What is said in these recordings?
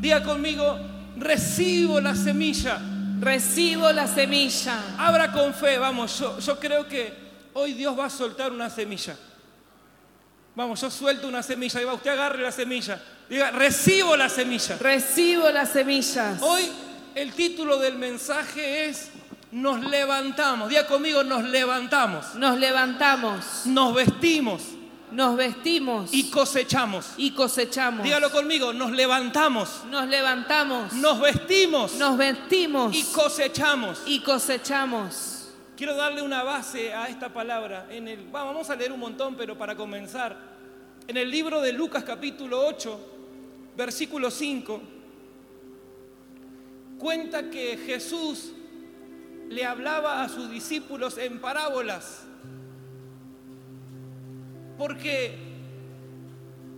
Diga conmigo, recibo la semilla. Recibo la semilla. Abra con fe, vamos, yo, yo creo que hoy Dios va a soltar una semilla. Vamos, yo suelto una semilla y va, usted agarre la semilla. Diga, recibo la semilla. Recibo las semillas. Hoy el título del mensaje es Nos levantamos. Diga conmigo, nos levantamos. Nos levantamos, Nos vestimos nos vestimos y cosechamos. y cosechamos. Dígalo conmigo, nos levantamos, Nos levantamos, nos vestimos nos vestimos y cosechamos. y cosechamos. Quiero darle una base a esta palabra. En el, vamos vamos a leer un montón, pero para comenzar, en el libro de Lucas capítulo 8, versículo 5, cuenta que Jesús le hablaba a sus discípulos en parábolas, porque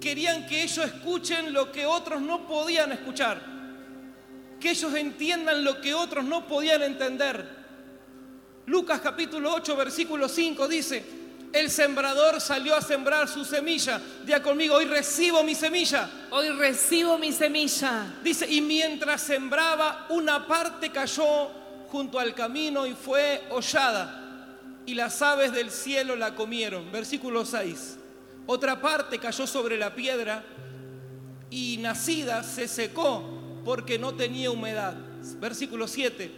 querían que ellos escuchen lo que otros no podían escuchar, que ellos entiendan lo que otros no podían entender. Lucas capítulo 8, versículo 5 dice, el sembrador salió a sembrar su semilla. Diga conmigo, hoy recibo mi semilla. Hoy recibo mi semilla. Dice, y mientras sembraba, una parte cayó junto al camino y fue hollada, y las aves del cielo la comieron. Versículo 6. Otra parte cayó sobre la piedra y nacida se secó porque no tenía humedad. Versículo 7.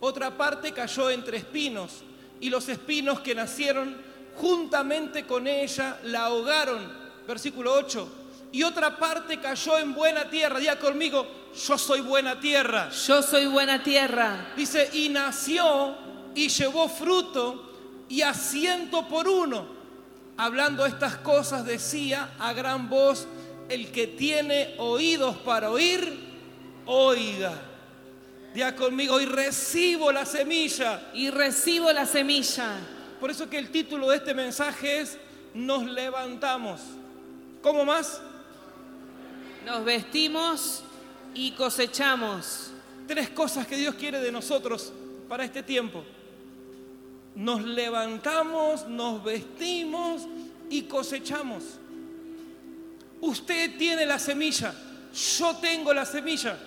Otra parte cayó entre espinos y los espinos que nacieron juntamente con ella la ahogaron. Versículo 8. Y otra parte cayó en buena tierra. Diga conmigo, yo soy buena tierra. Yo soy buena tierra. Dice, y nació y llevó fruto y a ciento por uno. Hablando estas cosas decía a gran voz, el que tiene oídos para oír, oiga. Diga conmigo, y recibo la semilla. Y recibo la semilla. Por eso que el título de este mensaje es Nos levantamos. ¿Cómo más? Nos vestimos y cosechamos. Tres cosas que Dios quiere de nosotros para este tiempo. Nos levantamos, nos vestimos y cosechamos. Usted tiene la semilla, yo tengo la semilla.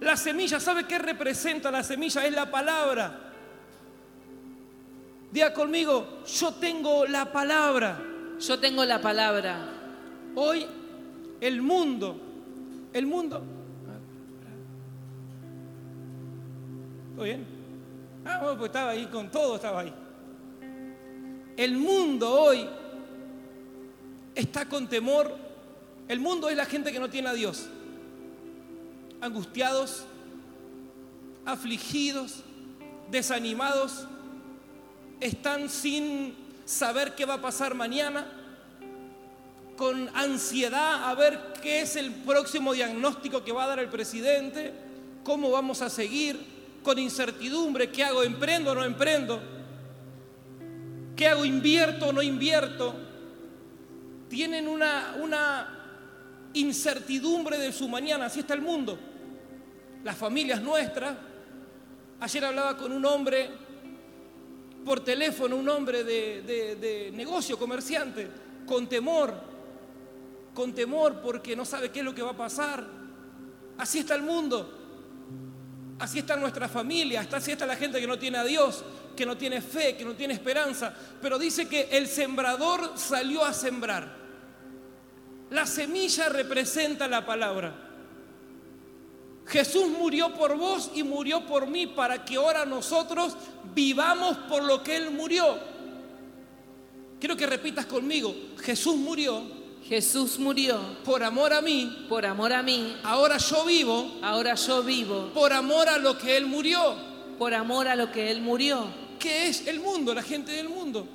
La semilla, ¿sabe qué representa la semilla? Es la palabra. Diga conmigo, yo tengo la palabra. Yo tengo la palabra. Hoy el mundo, el mundo. ¿Todo bien? Ah, bueno, pues estaba ahí con todo, estaba ahí. El mundo hoy está con temor. El mundo es la gente que no tiene a Dios. Angustiados, afligidos, desanimados, están sin saber qué va a pasar mañana, con ansiedad a ver qué es el próximo diagnóstico que va a dar el presidente, cómo vamos a seguir, con incertidumbre, qué hago, emprendo o no emprendo, qué hago, invierto o no invierto. Tienen una, una incertidumbre de su mañana, así está el mundo. Las familias nuestras, ayer hablaba con un hombre por teléfono, un hombre de, de, de negocio, comerciante, con temor, con temor porque no sabe qué es lo que va a pasar. Así está el mundo. Así está nuestra familia, así está la gente que no tiene a Dios, que no tiene fe, que no tiene esperanza. Pero dice que el sembrador salió a sembrar. La semilla representa la palabra. Jesús murió por vos y murió por mí para que ahora nosotros vivamos por lo que Él murió. Quiero que repitas conmigo, Jesús murió Jesús murió por amor a mí, por amor a mí. ahora yo vivo Ahora yo vivo por amor a lo que Él murió. por amor a lo que Él murió. ¿Qué es el mundo, la gente del mundo?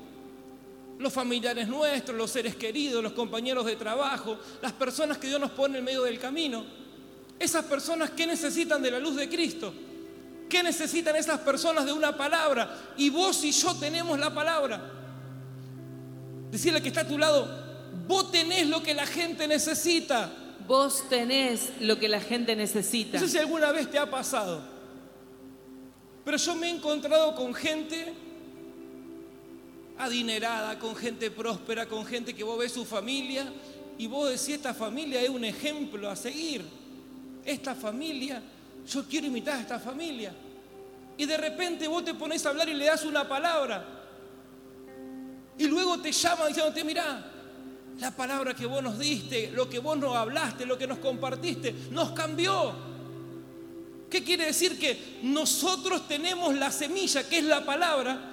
Los familiares nuestros, los seres queridos, los compañeros de trabajo, las personas que Dios nos pone en medio del camino. Esas personas que necesitan de la luz de Cristo. ¿Qué necesitan esas personas de una palabra? Y vos y yo tenemos la palabra. Decirle que está a tu lado, vos tenés lo que la gente necesita. Vos tenés lo que la gente necesita. No sé si alguna vez te ha pasado, pero yo me he encontrado con gente adinerada, con gente próspera, con gente que vos ves su familia y vos decís, esta familia es un ejemplo a seguir. esta familia, yo quiero imitar a esta familia. Y de repente vos te pones a hablar y le das una palabra. Y luego te llama diciéndote, mira, la palabra que vos nos diste, lo que vos nos hablaste, lo que nos compartiste, nos cambió. ¿Qué quiere decir? Que nosotros tenemos la semilla, que es la palabra,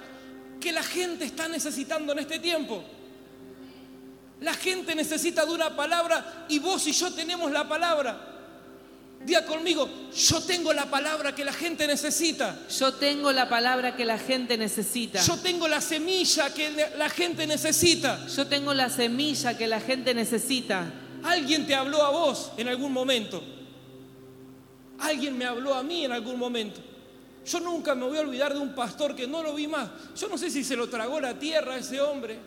que la gente está necesitando en este tiempo. La gente necesita de una palabra y vos y yo tenemos la palabra. Día conmigo, yo tengo la palabra que la gente necesita. Yo tengo la palabra que la gente necesita. Yo tengo la semilla que la gente necesita. Yo tengo la semilla que la gente necesita. Alguien te habló a vos en algún momento. Alguien me habló a mí en algún momento. Yo nunca me voy a olvidar de un pastor que no lo vi más. Yo no sé si se lo tragó la tierra a ese hombre.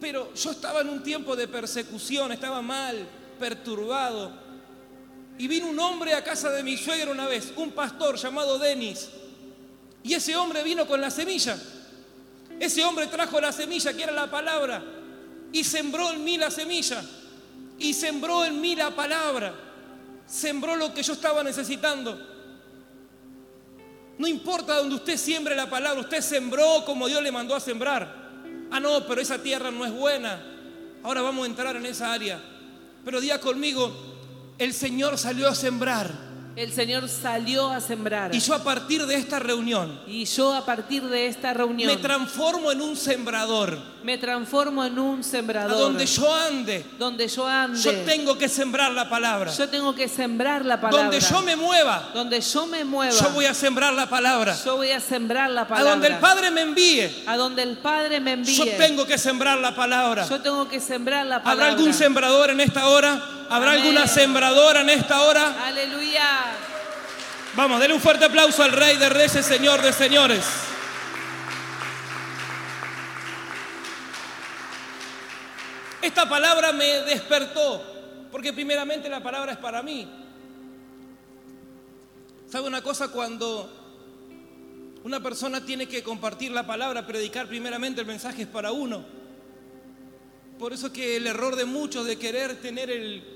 Pero yo estaba en un tiempo de persecución, estaba mal, perturbado y vino un hombre a casa de mi suegra una vez, un pastor llamado Denis. Y ese hombre vino con la semilla. Ese hombre trajo la semilla, que era la palabra, y sembró en mí la semilla. Y sembró en mí la palabra. Sembró lo que yo estaba necesitando. No importa donde usted siembre la palabra, usted sembró como Dios le mandó a sembrar. Ah, no, pero esa tierra no es buena. Ahora vamos a entrar en esa área. Pero diga conmigo, el Señor salió a sembrar. El Señor salió a sembrar. Y yo a partir de esta reunión. Y yo a partir de esta reunión. Me transformo en un sembrador. Me transformo en un sembrador. A donde yo ande. Donde yo ande. Yo tengo que sembrar la palabra. Yo tengo que sembrar la palabra. Donde yo me mueva. Donde yo me mueva. Yo voy a sembrar la palabra. Yo voy a sembrar la palabra. A donde el Padre me envíe. A donde el Padre me envíe. Yo tengo que sembrar la palabra. Yo tengo que sembrar la palabra. ¿Habrá algún sembrador en esta hora? ¿Habrá alguna sembradora en esta hora? Aleluya. Vamos, denle un fuerte aplauso al Rey de Reyes, Señor de Señores. Esta palabra me despertó, porque primeramente la palabra es para mí. ¿Sabe una cosa? Cuando una persona tiene que compartir la palabra, predicar primeramente el mensaje es para uno. Por eso que el error de muchos de querer tener el,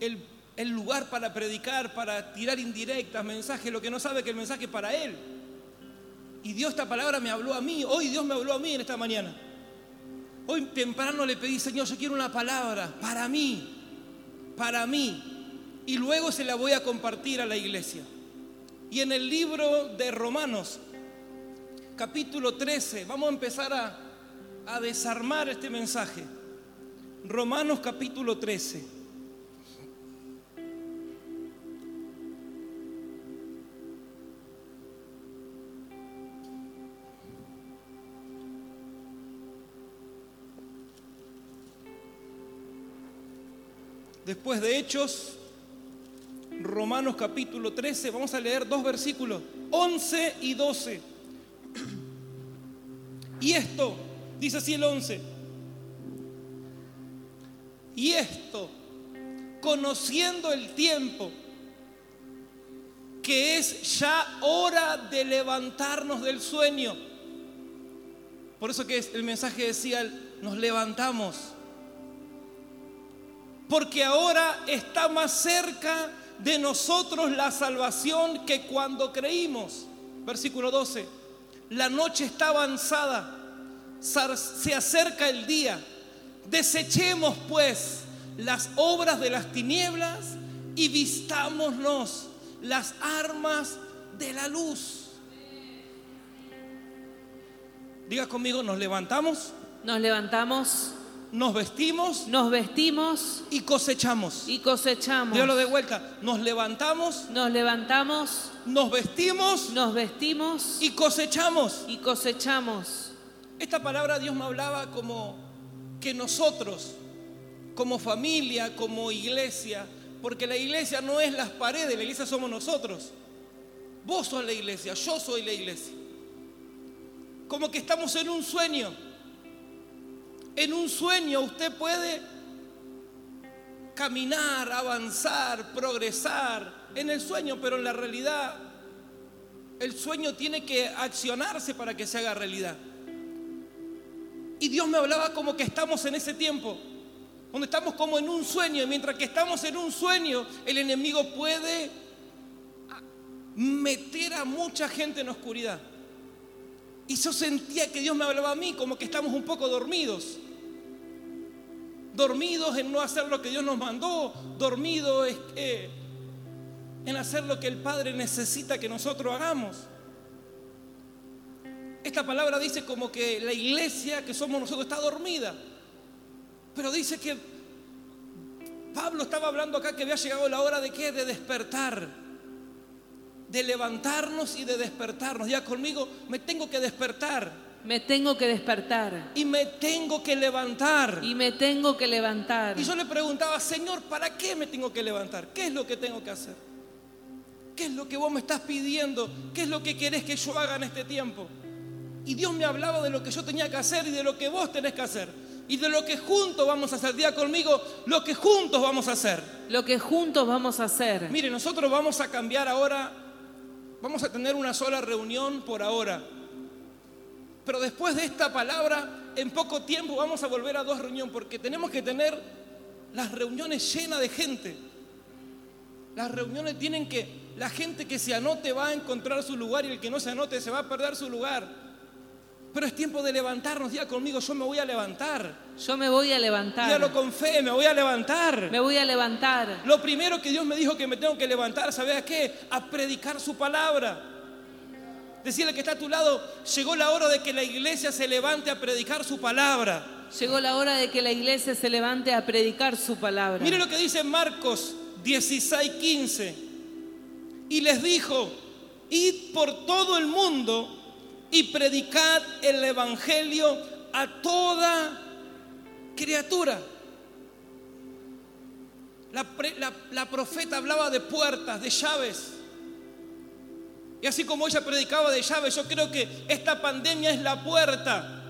el lugar para predicar, para tirar indirectas, mensajes, lo que no sabe que el mensaje es para él. Y Dios esta palabra me habló a mí, hoy Dios me habló a mí en esta mañana. Hoy temprano le pedí, Señor, yo quiero una palabra para mí, para mí. Y luego se la voy a compartir a la iglesia. Y en el libro de Romanos, capítulo 13, vamos a empezar a, a desarmar este mensaje. Romanos capítulo 13. Después de Hechos, Romanos capítulo 13, vamos a leer dos versículos, 11 y 12. Y esto, dice así el 11, y esto, conociendo el tiempo, que es ya hora de levantarnos del sueño. Por eso que el mensaje decía, nos levantamos porque ahora está más cerca de nosotros la salvación que cuando creímos. Versículo 12. La noche está avanzada, se acerca el día. Desechemos pues las obras de las tinieblas y vistámonos las armas de la luz. Diga conmigo, nos levantamos. Nos levantamos nos vestimos, nos vestimos y cosechamos. Y cosechamos. lo de vuelta. Nos levantamos, nos levantamos, nos vestimos, nos vestimos y cosechamos. Y cosechamos. Esta palabra Dios me hablaba como que nosotros, como familia, como iglesia, porque la iglesia no es las paredes, la iglesia somos nosotros. Vos sos la iglesia, yo soy la iglesia. Como que estamos en un sueño en un sueño usted puede caminar, avanzar, progresar en el sueño, pero en la realidad el sueño tiene que accionarse para que se haga realidad. Y Dios me hablaba como que estamos en ese tiempo, donde estamos como en un sueño, y mientras que estamos en un sueño, el enemigo puede meter a mucha gente en oscuridad. Y yo sentía que Dios me hablaba a mí como que estamos un poco dormidos. Dormidos en no hacer lo que Dios nos mandó, dormidos en hacer lo que el Padre necesita que nosotros hagamos. Esta palabra dice como que la iglesia que somos nosotros está dormida. Pero dice que Pablo estaba hablando acá que había llegado la hora de qué? De despertar. De levantarnos y de despertarnos. Ya conmigo, me tengo que despertar. Me tengo que despertar. Y me tengo que levantar. Y me tengo que levantar. Y yo le preguntaba, Señor, ¿para qué me tengo que levantar? ¿Qué es lo que tengo que hacer? ¿Qué es lo que vos me estás pidiendo? ¿Qué es lo que querés que yo haga en este tiempo? Y Dios me hablaba de lo que yo tenía que hacer y de lo que vos tenés que hacer. Y de lo que juntos vamos a hacer. Día conmigo, lo que juntos vamos a hacer. Lo que juntos vamos a hacer. Mire, nosotros vamos a cambiar ahora. Vamos a tener una sola reunión por ahora. Pero después de esta palabra, en poco tiempo vamos a volver a dos reuniones porque tenemos que tener las reuniones llenas de gente. Las reuniones tienen que, la gente que se anote va a encontrar su lugar y el que no se anote se va a perder su lugar. Pero es tiempo de levantarnos. Diga conmigo, yo me voy a levantar. Yo me voy a levantar. Dígalo con fe, me voy a levantar. Me voy a levantar. Lo primero que Dios me dijo que me tengo que levantar, ¿sabes a qué? A predicar su palabra. Decirle que está a tu lado, llegó la hora de que la iglesia se levante a predicar su palabra. Llegó la hora de que la iglesia se levante a predicar su palabra. Mire lo que dice Marcos 16, 15. Y les dijo, id por todo el mundo y predicad el Evangelio a toda criatura. La, profeta hablaba de puertas, de llaves. Y así como ella predicaba de llaves, yo creo que esta pandemia es la puerta.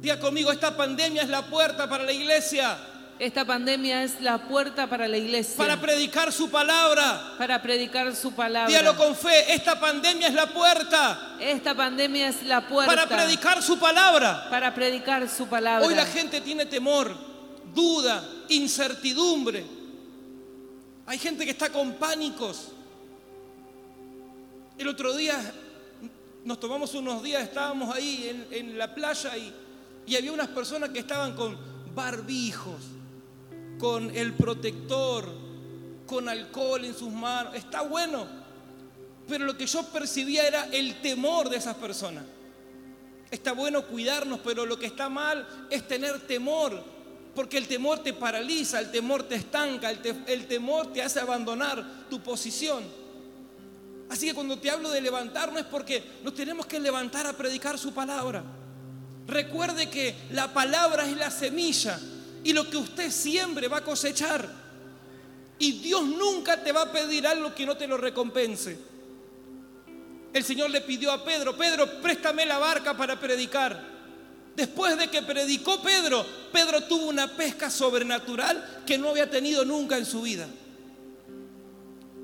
Diga conmigo, esta pandemia es la puerta para la iglesia. Esta pandemia es la puerta para la iglesia. Para predicar su palabra. Para predicar su palabra. Dígalo con fe, esta pandemia es la puerta. Esta pandemia es la puerta. Para predicar su palabra. Para predicar su palabra. Hoy la gente tiene temor, duda, incertidumbre. Hay gente que está con pánicos. El otro día nos tomamos unos días, estábamos ahí en, la playa y, había unas personas que estaban con barbijos con el protector, con alcohol en sus manos. Está bueno, pero lo que yo percibía era el temor de esas personas. Está bueno cuidarnos, pero lo que está mal es tener temor, porque el temor te paraliza, el temor te estanca, el, temor te hace abandonar tu posición. Así que cuando te hablo de levantarnos es porque nos tenemos que levantar a predicar su palabra. Recuerde que la palabra es la semilla y lo que usted siembre va a cosechar. Y Dios nunca te va a pedir algo que no te lo recompense. El Señor le pidió a Pedro, Pedro, préstame la barca para predicar. Después de que predicó Pedro, Pedro tuvo una pesca sobrenatural que no había tenido nunca en su vida.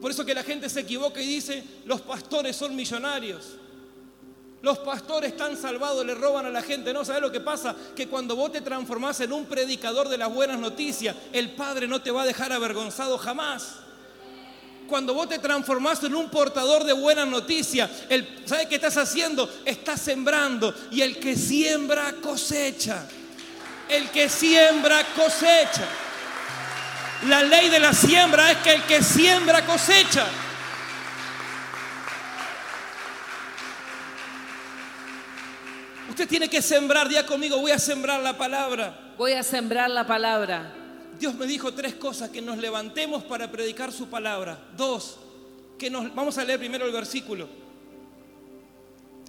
Por eso que la gente se equivoca y dice, los pastores son millonarios. Los pastores están salvados, le roban a la gente. No, ¿sabes lo que pasa? Que cuando vos te transformás en un predicador de las buenas noticias, el Padre no te va a dejar avergonzado jamás. Cuando vos te transformás en un portador de buenas noticias, ¿sabes qué estás haciendo? Estás sembrando. Y el que siembra cosecha. El que siembra cosecha. La ley de la siembra es que el que siembra cosecha. Usted tiene que sembrar, día conmigo, voy a sembrar la palabra. Voy a sembrar la palabra. Dios me dijo tres cosas, que nos levantemos para predicar su palabra. Dos, que nos, vamos a leer primero el versículo.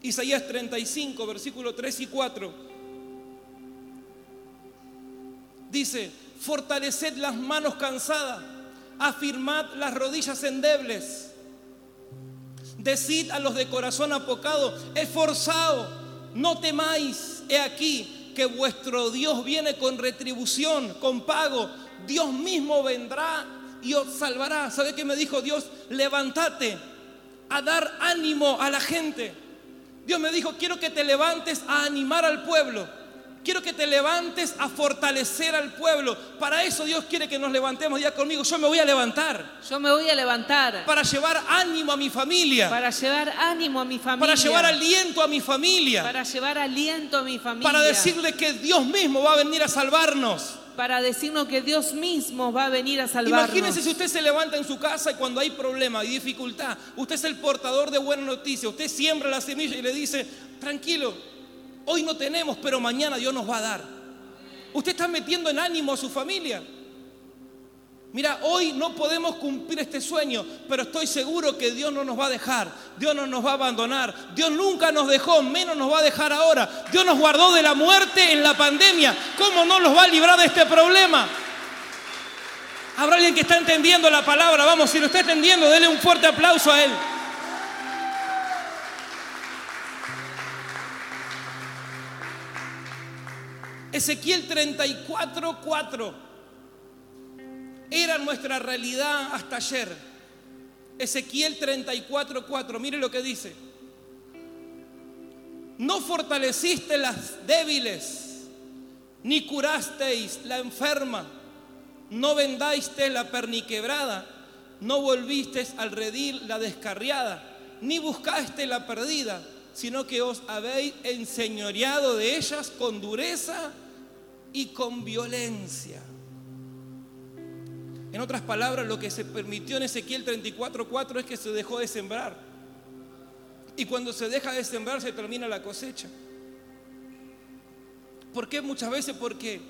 Isaías 35, versículo 3 y 4. Dice, fortaleced las manos cansadas, afirmad las rodillas endebles. Decid a los de corazón apocado, esforzado no temáis, he aquí que vuestro Dios viene con retribución, con pago. Dios mismo vendrá y os salvará. ¿Sabe qué me dijo Dios? Levántate a dar ánimo a la gente. Dios me dijo, quiero que te levantes a animar al pueblo. Quiero que te levantes a fortalecer al pueblo. Para eso Dios quiere que nos levantemos. Diga conmigo, yo me voy a levantar. Yo me voy a levantar. Para llevar ánimo a mi familia. Para llevar ánimo a mi familia. Para llevar aliento a mi familia. Para llevar aliento a mi familia. Para decirle que Dios mismo va a venir a salvarnos. Para decirnos que Dios mismo va a venir a salvarnos. Imagínense si usted se levanta en su casa y cuando hay problema y dificultad, usted es el portador de buena noticia, usted siembra la semilla y le dice, tranquilo, Hoy no tenemos, pero mañana Dios nos va a dar. Usted está metiendo en ánimo a su familia. Mira, hoy no podemos cumplir este sueño, pero estoy seguro que Dios no nos va a dejar, Dios no nos va a abandonar, Dios nunca nos dejó, menos nos va a dejar ahora. Dios nos guardó de la muerte en la pandemia, ¿cómo no nos va a librar de este problema? Habrá alguien que está entendiendo la palabra, vamos, si lo está entendiendo, dele un fuerte aplauso a él. Ezequiel 34, 4 era nuestra realidad hasta ayer. Ezequiel 34, 4, mire lo que dice. No fortaleciste las débiles, ni curasteis la enferma, no vendaste la perniquebrada, no volvisteis al redil la descarriada, ni buscaste la perdida, sino que os habéis enseñoreado de ellas con dureza y con violencia. En otras palabras, lo que se permitió en Ezequiel 34:4 es que se dejó de sembrar. Y cuando se deja de sembrar se termina la cosecha. ¿Por qué? Muchas veces porque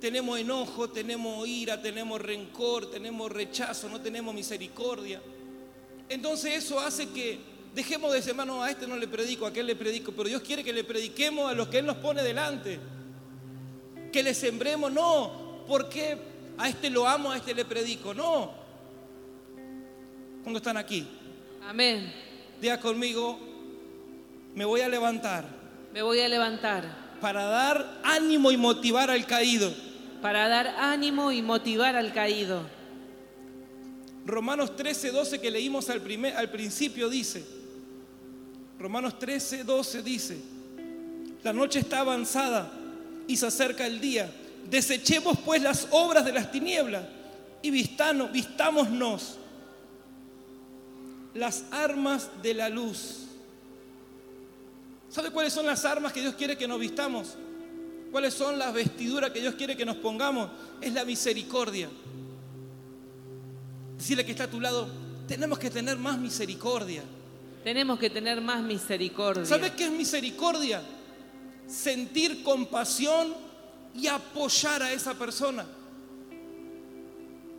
tenemos enojo, tenemos ira, tenemos rencor, tenemos rechazo, no tenemos misericordia. Entonces eso hace que dejemos de sembrar, no, a este no le predico, a aquel le predico, pero Dios quiere que le prediquemos a los que Él nos pone delante que le sembremos, no, porque a este lo amo, a este le predico, no. Cuando están aquí. Amén. Diga conmigo, me voy a levantar. Me voy a levantar. Para dar ánimo y motivar al caído. Para dar ánimo y motivar al caído. Romanos 13, 12 que leímos al, primer, al principio dice, Romanos 13, 12 dice, la noche está avanzada y se acerca el día. Desechemos pues las obras de las tinieblas y vistano, vistámonos las armas de la luz. ¿Sabe cuáles son las armas que Dios quiere que nos vistamos? ¿Cuáles son las vestiduras que Dios quiere que nos pongamos? Es la misericordia. Decirle que está a tu lado, tenemos que tener más misericordia. Tenemos que tener más misericordia. ¿Sabe qué es misericordia? Sentir compasión y apoyar a esa persona.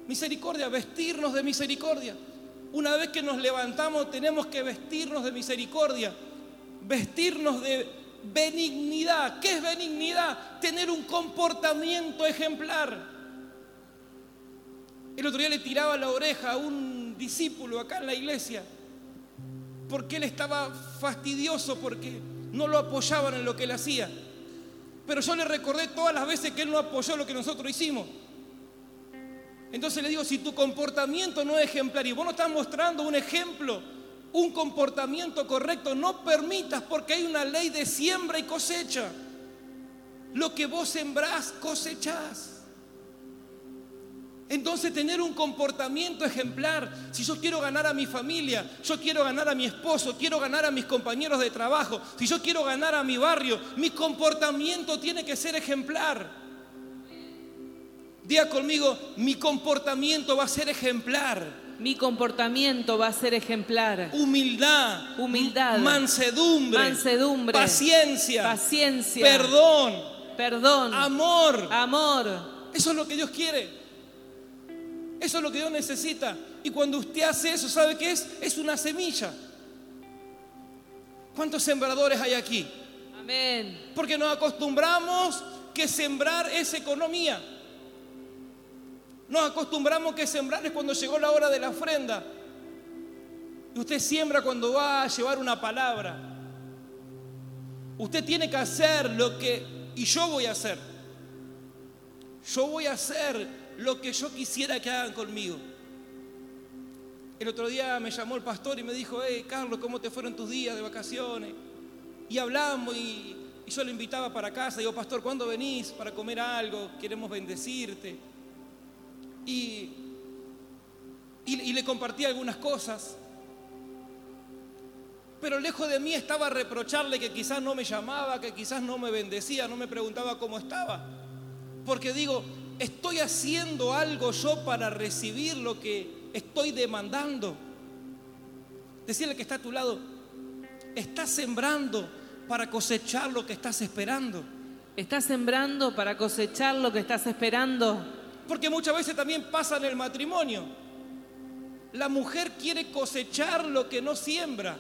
Misericordia, vestirnos de misericordia. Una vez que nos levantamos tenemos que vestirnos de misericordia, vestirnos de benignidad. ¿Qué es benignidad? Tener un comportamiento ejemplar. El otro día le tiraba la oreja a un discípulo acá en la iglesia porque él estaba fastidioso porque no lo apoyaban en lo que él hacía. Pero yo le recordé todas las veces que él no apoyó lo que nosotros hicimos. Entonces le digo, si tu comportamiento no es ejemplar y vos no estás mostrando un ejemplo, un comportamiento correcto, no permitas porque hay una ley de siembra y cosecha. Lo que vos sembrás, cosechás. Entonces tener un comportamiento ejemplar, si yo quiero ganar a mi familia, yo quiero ganar a mi esposo, quiero ganar a mis compañeros de trabajo, si yo quiero ganar a mi barrio, mi comportamiento tiene que ser ejemplar. Diga conmigo, mi comportamiento va a ser ejemplar. Mi comportamiento va a ser ejemplar. Humildad, humildad, mansedumbre, mansedumbre, paciencia, paciencia, perdón, perdón, amor. Amor. Eso es lo que Dios quiere. Eso es lo que Dios necesita. Y cuando usted hace eso, ¿sabe qué es? Es una semilla. ¿Cuántos sembradores hay aquí? Amén. Porque nos acostumbramos que sembrar es economía. Nos acostumbramos que sembrar es cuando llegó la hora de la ofrenda. Y usted siembra cuando va a llevar una palabra. Usted tiene que hacer lo que, y yo voy a hacer. Yo voy a hacer lo que yo quisiera que hagan conmigo. El otro día me llamó el pastor y me dijo, hey Carlos, ¿cómo te fueron tus días de vacaciones? Y hablamos y, Y yo lo invitaba para casa, digo, pastor, ¿cuándo venís para comer algo? Queremos bendecirte. Y, y, y le compartí algunas cosas. Pero lejos de mí estaba reprocharle que quizás no me llamaba, que quizás no me bendecía, no me preguntaba cómo estaba. Porque digo, estoy haciendo algo yo para recibir lo que estoy demandando. Decirle que está a tu lado, estás sembrando para cosechar lo que estás esperando. ¿Estás sembrando para cosechar lo que estás esperando? Porque muchas veces también pasa en el matrimonio. La mujer quiere cosechar lo que no siembra.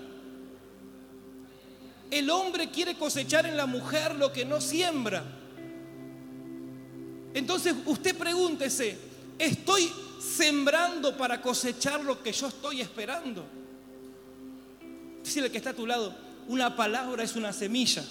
El hombre quiere cosechar en la mujer lo que no siembra. Entonces usted pregúntese, ¿estoy sembrando para cosechar lo que yo estoy esperando? Decirle que está a tu lado, una palabra es una semilla.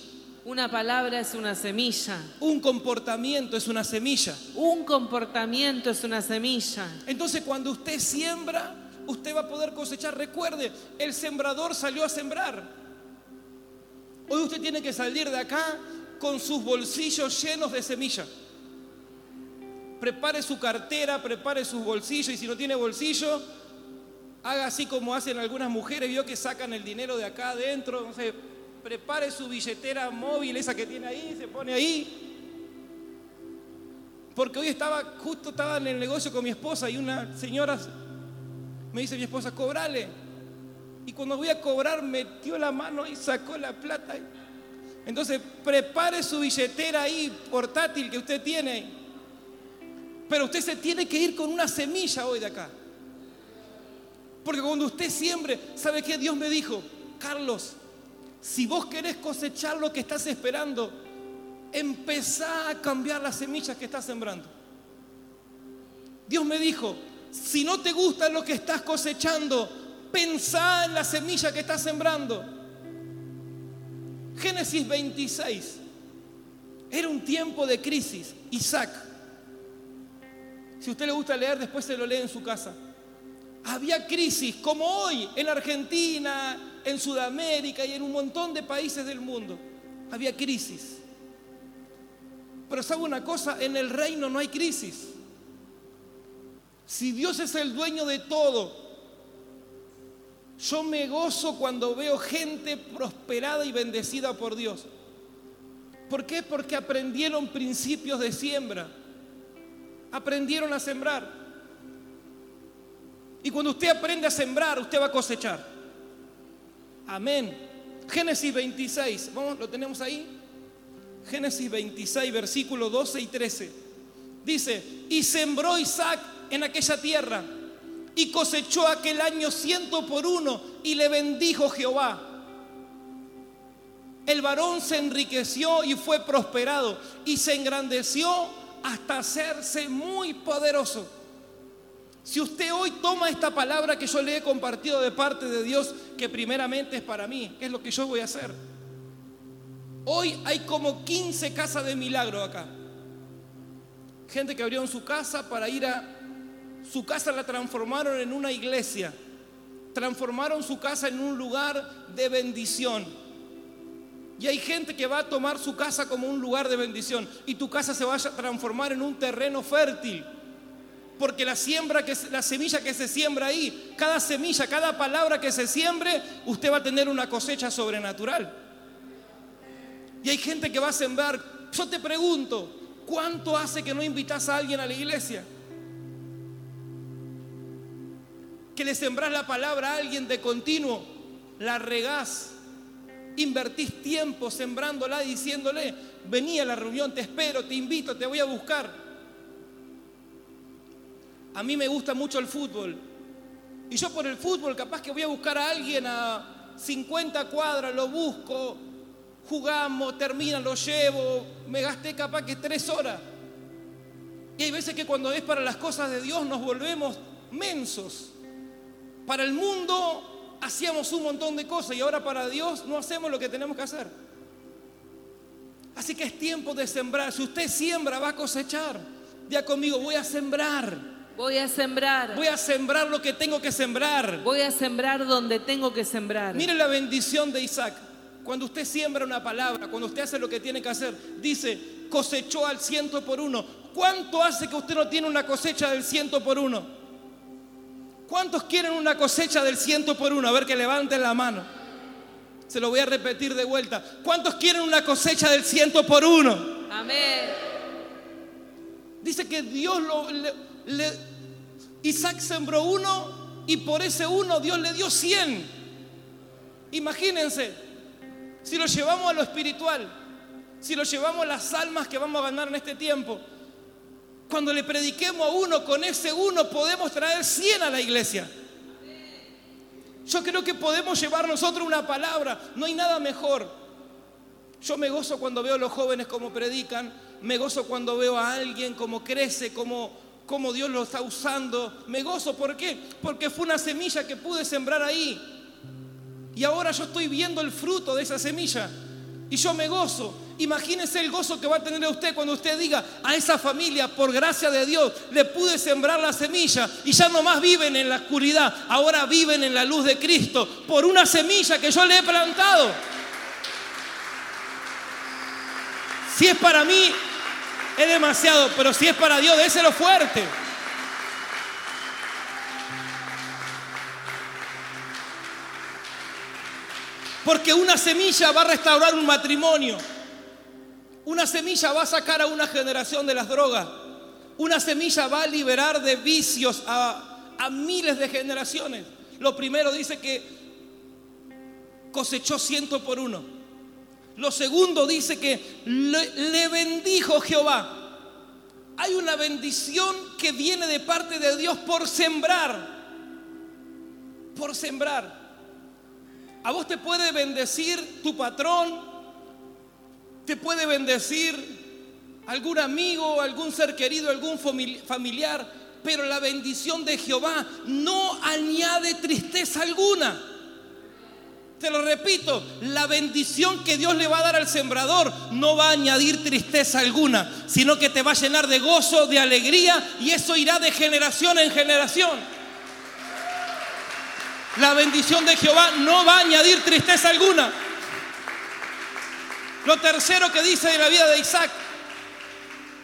Una palabra es una semilla. Un comportamiento es una semilla. Un comportamiento es una semilla. Entonces cuando usted siembra, usted va a poder cosechar. Recuerde, el sembrador salió a sembrar. Hoy usted tiene que salir de acá con sus bolsillos llenos de semilla. Prepare su cartera, prepare sus bolsillos y si no tiene bolsillo, haga así como hacen algunas mujeres, vio que sacan el dinero de acá adentro, entonces prepare su billetera móvil, esa que tiene ahí, se pone ahí. Porque hoy estaba, justo estaba en el negocio con mi esposa y una señora me dice mi esposa, cobrale. Y cuando voy a cobrar, metió la mano y sacó la plata. Entonces, prepare su billetera ahí, portátil que usted tiene. Pero usted se tiene que ir con una semilla hoy de acá. Porque cuando usted siembre, ¿sabe qué? Dios me dijo, Carlos, si vos querés cosechar lo que estás esperando, empezá a cambiar las semillas que estás sembrando. Dios me dijo, si no te gusta lo que estás cosechando, Pensá en la semilla que estás sembrando. Génesis 26. Era un tiempo de crisis. Isaac. Si a usted le gusta leer, después se lo lee en su casa. Había crisis como hoy en Argentina, en Sudamérica y en un montón de países del mundo. Había crisis. Pero sabe una cosa, en el reino no hay crisis. Si Dios es el dueño de todo, yo me gozo cuando veo gente prosperada y bendecida por Dios. ¿Por qué? Porque aprendieron principios de siembra. Aprendieron a sembrar. Y cuando usted aprende a sembrar, usted va a cosechar. Amén. Génesis 26, vamos, lo tenemos ahí. Génesis 26, versículos 12 y 13. Dice, y sembró Isaac en aquella tierra y cosechó aquel año ciento por uno y le bendijo Jehová. El varón se enriqueció y fue prosperado y se engrandeció hasta hacerse muy poderoso. Si usted hoy toma esta palabra que yo le he compartido de parte de Dios, que primeramente es para mí, ¿qué es lo que yo voy a hacer? Hoy hay como 15 casas de milagro acá. Gente que abrió en su casa para ir a su casa la transformaron en una iglesia. Transformaron su casa en un lugar de bendición. Y hay gente que va a tomar su casa como un lugar de bendición. Y tu casa se va a transformar en un terreno fértil. Porque la siembra que la semilla que se siembra ahí, cada semilla, cada palabra que se siembre, usted va a tener una cosecha sobrenatural. Y hay gente que va a sembrar. Yo te pregunto, ¿cuánto hace que no invitas a alguien a la iglesia? que le sembrás la palabra a alguien de continuo, la regás, invertís tiempo sembrándola, diciéndole, vení a la reunión, te espero, te invito, te voy a buscar. A mí me gusta mucho el fútbol. Y yo por el fútbol capaz que voy a buscar a alguien a 50 cuadras, lo busco, jugamos, termina, lo llevo, me gasté capaz que tres horas. Y hay veces que cuando es para las cosas de Dios nos volvemos mensos. Para el mundo hacíamos un montón de cosas y ahora para Dios no hacemos lo que tenemos que hacer. Así que es tiempo de sembrar. Si usted siembra, va a cosechar. Ya conmigo, voy a sembrar. Voy a sembrar. Voy a sembrar lo que tengo que sembrar. Voy a sembrar donde tengo que sembrar. Mire la bendición de Isaac. Cuando usted siembra una palabra, cuando usted hace lo que tiene que hacer, dice, cosechó al ciento por uno. ¿Cuánto hace que usted no tiene una cosecha del ciento por uno? ¿Cuántos quieren una cosecha del ciento por uno? A ver que levanten la mano. Se lo voy a repetir de vuelta. ¿Cuántos quieren una cosecha del ciento por uno? Amén. Dice que Dios lo, le- le- Isaac sembró uno y por ese uno Dios le dio cien. Imagínense, si lo llevamos a lo espiritual, si lo llevamos a las almas que vamos a ganar en este tiempo, cuando le prediquemos a uno, con ese uno podemos traer cien a la iglesia. Yo creo que podemos llevar nosotros una palabra, no hay nada mejor. Yo me gozo cuando veo a los jóvenes como predican, me gozo cuando veo a alguien como crece, como, como Dios lo está usando. Me gozo, ¿por qué? Porque fue una semilla que pude sembrar ahí. Y ahora yo estoy viendo el fruto de esa semilla. Y yo me gozo. Imagínese el gozo que va a tener usted cuando usted diga a esa familia, por gracia de Dios, le pude sembrar la semilla y ya no más viven en la oscuridad, ahora viven en la luz de Cristo por una semilla que yo le he plantado. Si es para mí, es demasiado, pero si es para Dios, déselo fuerte. Porque una semilla va a restaurar un matrimonio. Una semilla va a sacar a una generación de las drogas. Una semilla va a liberar de vicios a, a miles de generaciones. Lo primero dice que cosechó ciento por uno. Lo segundo dice que le, le bendijo Jehová. Hay una bendición que viene de parte de Dios por sembrar. Por sembrar. A vos te puede bendecir tu patrón, te puede bendecir algún amigo, algún ser querido, algún famili- familiar, pero la bendición de Jehová no añade tristeza alguna. Te lo repito, la bendición que Dios le va a dar al sembrador no va a añadir tristeza alguna, sino que te va a llenar de gozo, de alegría y eso irá de generación en generación. La bendición de Jehová no va a añadir tristeza alguna. Lo tercero que dice de la vida de Isaac,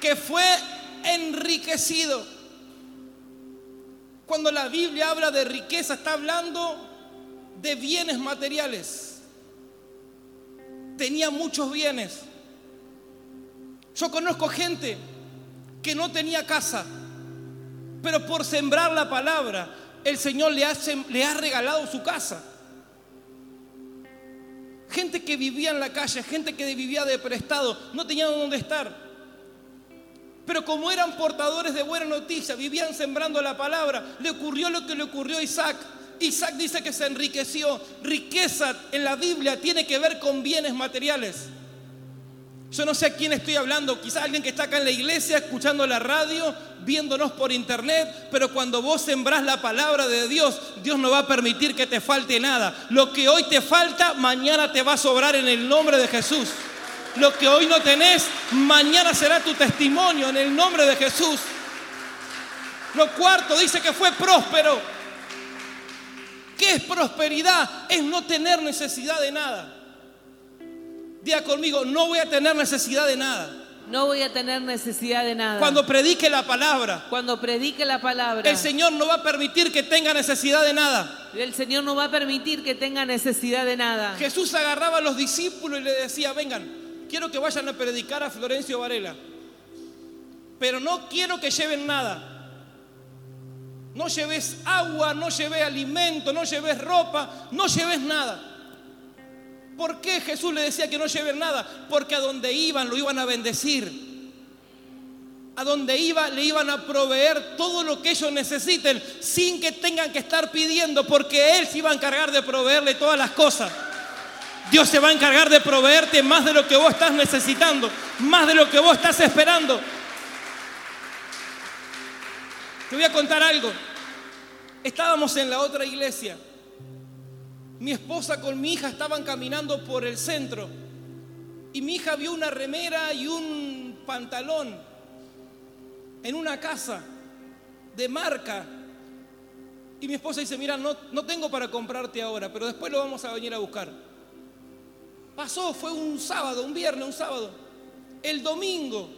que fue enriquecido. Cuando la Biblia habla de riqueza, está hablando de bienes materiales. Tenía muchos bienes. Yo conozco gente que no tenía casa, pero por sembrar la palabra, el Señor le, hace- le ha regalado su casa. Gente que vivía en la calle, gente que vivía de prestado, no tenían dónde estar. Pero como eran portadores de buena noticia, vivían sembrando la palabra, le ocurrió lo que le ocurrió a Isaac. Isaac dice que se enriqueció. Riqueza en la Biblia tiene que ver con bienes materiales. Yo no sé a quién estoy hablando, quizás alguien que está acá en la iglesia, escuchando la radio, viéndonos por internet, pero cuando vos sembrás la palabra de Dios, Dios no va a permitir que te falte nada. Lo que hoy te falta, mañana te va a sobrar en el nombre de Jesús. Lo que hoy no tenés, mañana será tu testimonio en el nombre de Jesús. Lo cuarto dice que fue próspero. ¿Qué es prosperidad? Es no tener necesidad de nada. Diga conmigo, no voy a tener necesidad de nada. No voy a tener necesidad de nada. Cuando predique la palabra, Cuando predique la palabra, el Señor no va a permitir que tenga necesidad de nada. el Señor no va a permitir que tenga necesidad de nada. Jesús agarraba a los discípulos y le decía, vengan, quiero que vayan a predicar a Florencio Varela, pero no quiero que lleven nada. No lleves agua, no lleves alimento, no lleves ropa, no lleves nada. ¿Por qué Jesús le decía que no lleven nada? Porque a donde iban lo iban a bendecir. A donde iba le iban a proveer todo lo que ellos necesiten sin que tengan que estar pidiendo, porque Él se iba a encargar de proveerle todas las cosas. Dios se va a encargar de proveerte más de lo que vos estás necesitando, más de lo que vos estás esperando. Te voy a contar algo. Estábamos en la otra iglesia. Mi esposa con mi hija estaban caminando por el centro y mi hija vio una remera y un pantalón en una casa de marca. Y mi esposa dice, mira, no, no tengo para comprarte ahora, pero después lo vamos a venir a buscar. Pasó, fue un sábado, un viernes, un sábado. El domingo,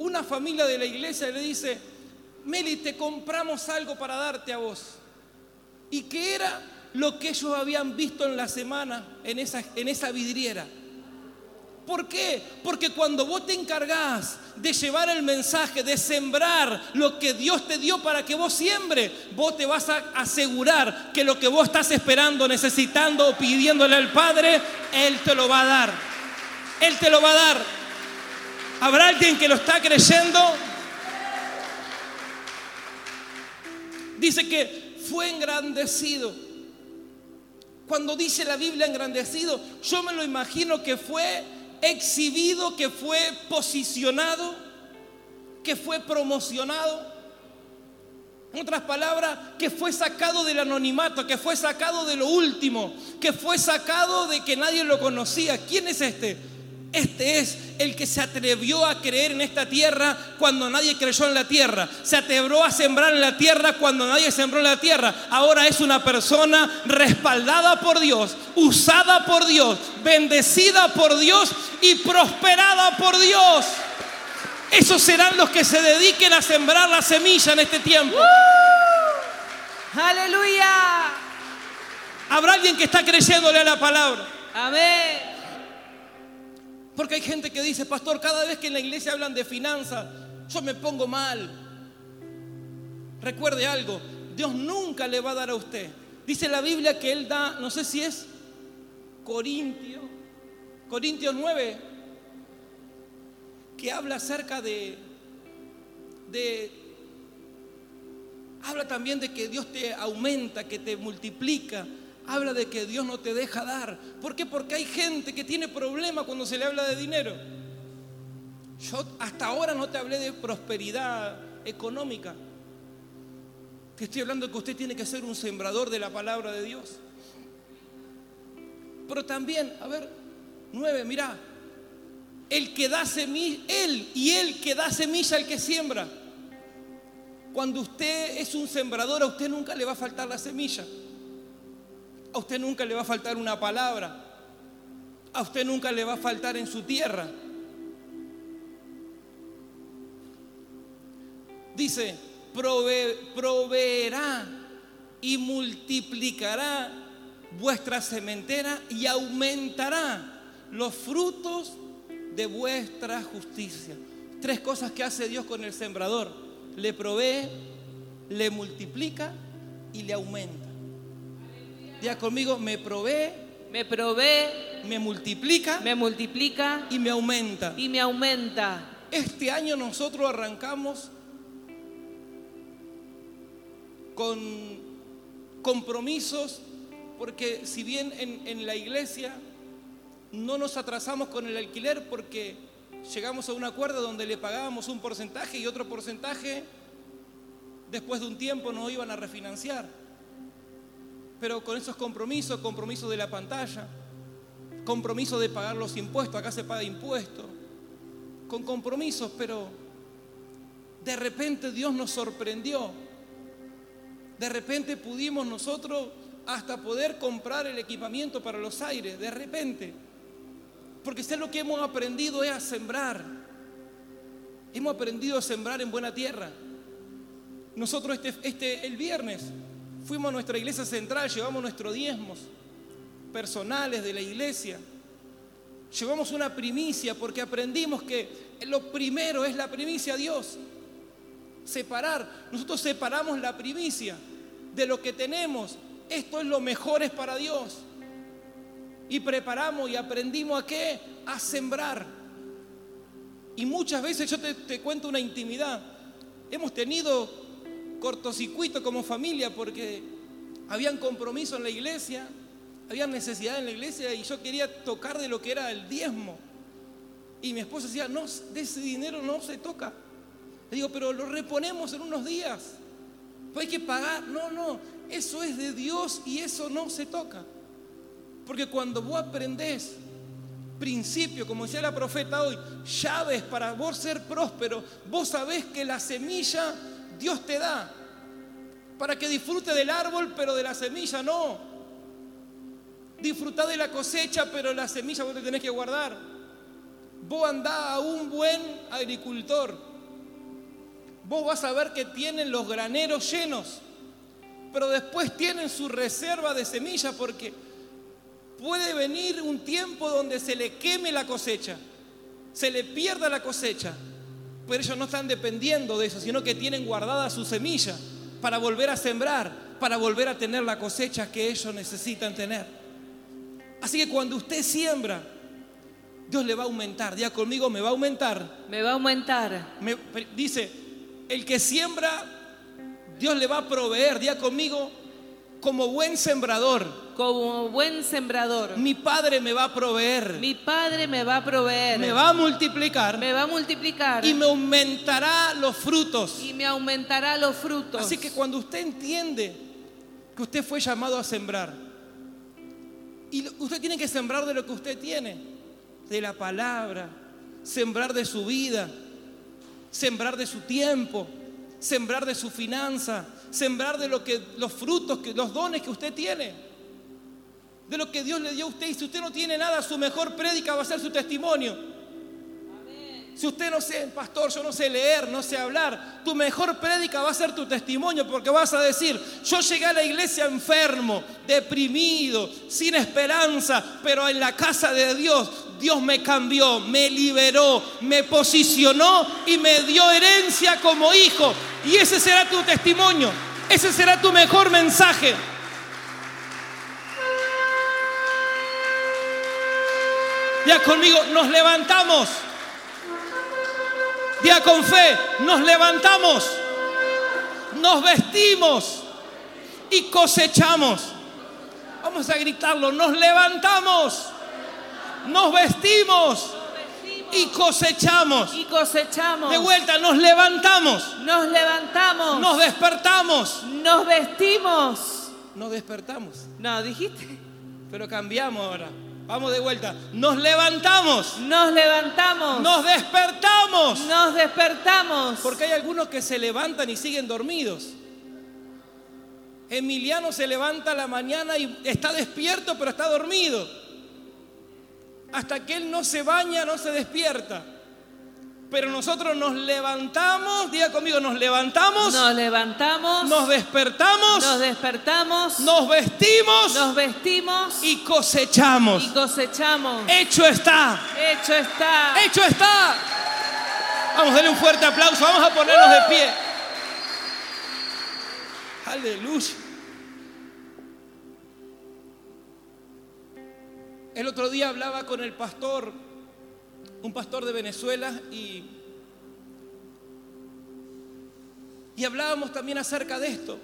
una familia de la iglesia le dice, Meli, te compramos algo para darte a vos. ¿Y qué era lo que ellos habían visto en la semana en esa, vidriera? ¿Por qué? Porque cuando vos te encargás de llevar el mensaje, de sembrar lo que Dios te dio para que vos siembre, vos te vas a asegurar que lo que vos estás esperando, necesitando o pidiéndole al Padre, Él te lo va a dar. Él te lo va a dar. ¿Habrá alguien que lo está creyendo? Dice que fue engrandecido. Cuando dice la Biblia engrandecido, yo me lo imagino que fue exhibido, que fue posicionado, que fue promocionado. En otras palabras, que fue sacado del anonimato, que fue sacado de lo último, que fue sacado de que nadie lo conocía. ¿Quién es este? Este es el que se atrevió a creer en esta tierra cuando nadie creyó en la tierra. Se atrevió a sembrar en la tierra cuando nadie sembró en la tierra. Ahora es una persona respaldada por Dios, usada por Dios, bendecida por Dios y prosperada por Dios. Esos serán los que se dediquen a sembrar la semilla en este tiempo. Aleluya. Habrá alguien que está creyéndole a la palabra. Amén. Porque hay gente que dice, pastor, cada vez que en la iglesia hablan de finanzas, yo me pongo mal. Recuerde algo, Dios nunca le va a dar a usted. Dice la Biblia que Él da, no sé si es Corintio, Corintios 9, que habla acerca de, de, habla también de que Dios te aumenta, que te multiplica habla de que Dios no te deja dar. ¿Por qué? Porque hay gente que tiene problemas cuando se le habla de dinero. Yo hasta ahora no te hablé de prosperidad económica. Te estoy hablando de que usted tiene que ser un sembrador de la palabra de Dios. Pero también, a ver, nueve, mira, el que da semilla, él y él que da semilla al que siembra. Cuando usted es un sembrador, a usted nunca le va a faltar la semilla. A usted nunca le va a faltar una palabra. A usted nunca le va a faltar en su tierra. Dice, proveerá y multiplicará vuestra sementera y aumentará los frutos de vuestra justicia. Tres cosas que hace Dios con el sembrador. Le provee, le multiplica y le aumenta conmigo, me provee, me provee, me multiplica, me multiplica y me aumenta. Y me aumenta. Este año nosotros arrancamos con compromisos, porque si bien en, en la iglesia no nos atrasamos con el alquiler porque llegamos a un acuerdo donde le pagábamos un porcentaje y otro porcentaje después de un tiempo nos iban a refinanciar pero con esos compromisos, compromisos de la pantalla, compromiso de pagar los impuestos, acá se paga impuesto, con compromisos, pero de repente Dios nos sorprendió. De repente pudimos nosotros hasta poder comprar el equipamiento para los aires, de repente. Porque sé lo que hemos aprendido es a sembrar. Hemos aprendido a sembrar en buena tierra. Nosotros este, este el viernes Fuimos a nuestra iglesia central, llevamos nuestros diezmos personales de la iglesia. Llevamos una primicia porque aprendimos que lo primero es la primicia a Dios. Separar. Nosotros separamos la primicia de lo que tenemos. Esto es lo mejor es para Dios. Y preparamos y aprendimos a qué? A sembrar. Y muchas veces yo te, te cuento una intimidad. Hemos tenido cortocircuito como familia porque habían compromiso en la iglesia, había necesidad en la iglesia y yo quería tocar de lo que era el diezmo. Y mi esposa decía, no, de ese dinero no se toca. Le digo, pero lo reponemos en unos días. Pues hay que pagar. No, no, eso es de Dios y eso no se toca. Porque cuando vos aprendés principio, como decía la profeta hoy, llaves para vos ser próspero, vos sabés que la semilla Dios te da para que disfrute del árbol, pero de la semilla no. Disfrutá de la cosecha, pero la semilla vos te tenés que guardar. Vos andá a un buen agricultor. Vos vas a ver que tienen los graneros llenos, pero después tienen su reserva de semilla porque puede venir un tiempo donde se le queme la cosecha, se le pierda la cosecha, pero ellos no están dependiendo de eso, sino que tienen guardada su semilla para volver a sembrar, para volver a tener la cosecha que ellos necesitan tener. Así que cuando usted siembra, Dios le va a aumentar. Diga conmigo, me va a aumentar. Me va a aumentar. Me- dice, el que siembra, Dios le va a proveer. Diga conmigo, como buen sembrador, Como buen sembrador. mi Padre me va a proveer, Mi Padre me va a proveer. me va a multiplicar me va a multiplicar. y me aumentará los frutos. y me aumentará los frutos. Así que cuando usted entiende que usted fue llamado a sembrar, y usted tiene que sembrar de lo que usted tiene, de la palabra, sembrar de su vida, sembrar de su tiempo, sembrar de su finanza, sembrar de lo que los frutos, que, los dones que usted tiene, de lo que Dios le dio a usted. Y si usted no tiene nada, su mejor prédica va a ser su testimonio. Si usted no sé, pastor, yo no sé leer, no sé hablar, tu mejor prédica va a ser tu testimonio porque vas a decir, yo llegué a la iglesia enfermo, deprimido, sin esperanza, pero en la casa de Dios, Dios me cambió, me liberó, me posicionó y me dio herencia como hijo. Y ese será tu testimonio, ese será tu mejor mensaje. Ya conmigo, nos levantamos. Día con fe, nos levantamos, nos vestimos y cosechamos. Vamos a gritarlo, nos levantamos, nos vestimos y cosechamos. y cosechamos. De vuelta, nos levantamos, Nos levantamos. nos despertamos, Nos vestimos. nos despertamos, No, dijiste. pero cambiamos ahora. Vamos de vuelta, nos levantamos, Nos levantamos. nos despertamos. Nos despertamos. Porque hay algunos que se levantan y siguen dormidos. Emiliano se levanta a la mañana y está despierto, pero está dormido. Hasta que él no se baña, no se despierta. Pero nosotros nos levantamos, diga conmigo, nos levantamos, Nos levantamos. nos despertamos, Nos despertamos. nos vestimos Nos vestimos. y cosechamos. Y cosechamos. Hecho está, Hecho está. hecho está. Vamos a darle un fuerte aplauso, vamos a ponernos de pie. Aleluya. El otro día hablaba con el pastor, un pastor de Venezuela, y, y hablábamos también acerca de esto.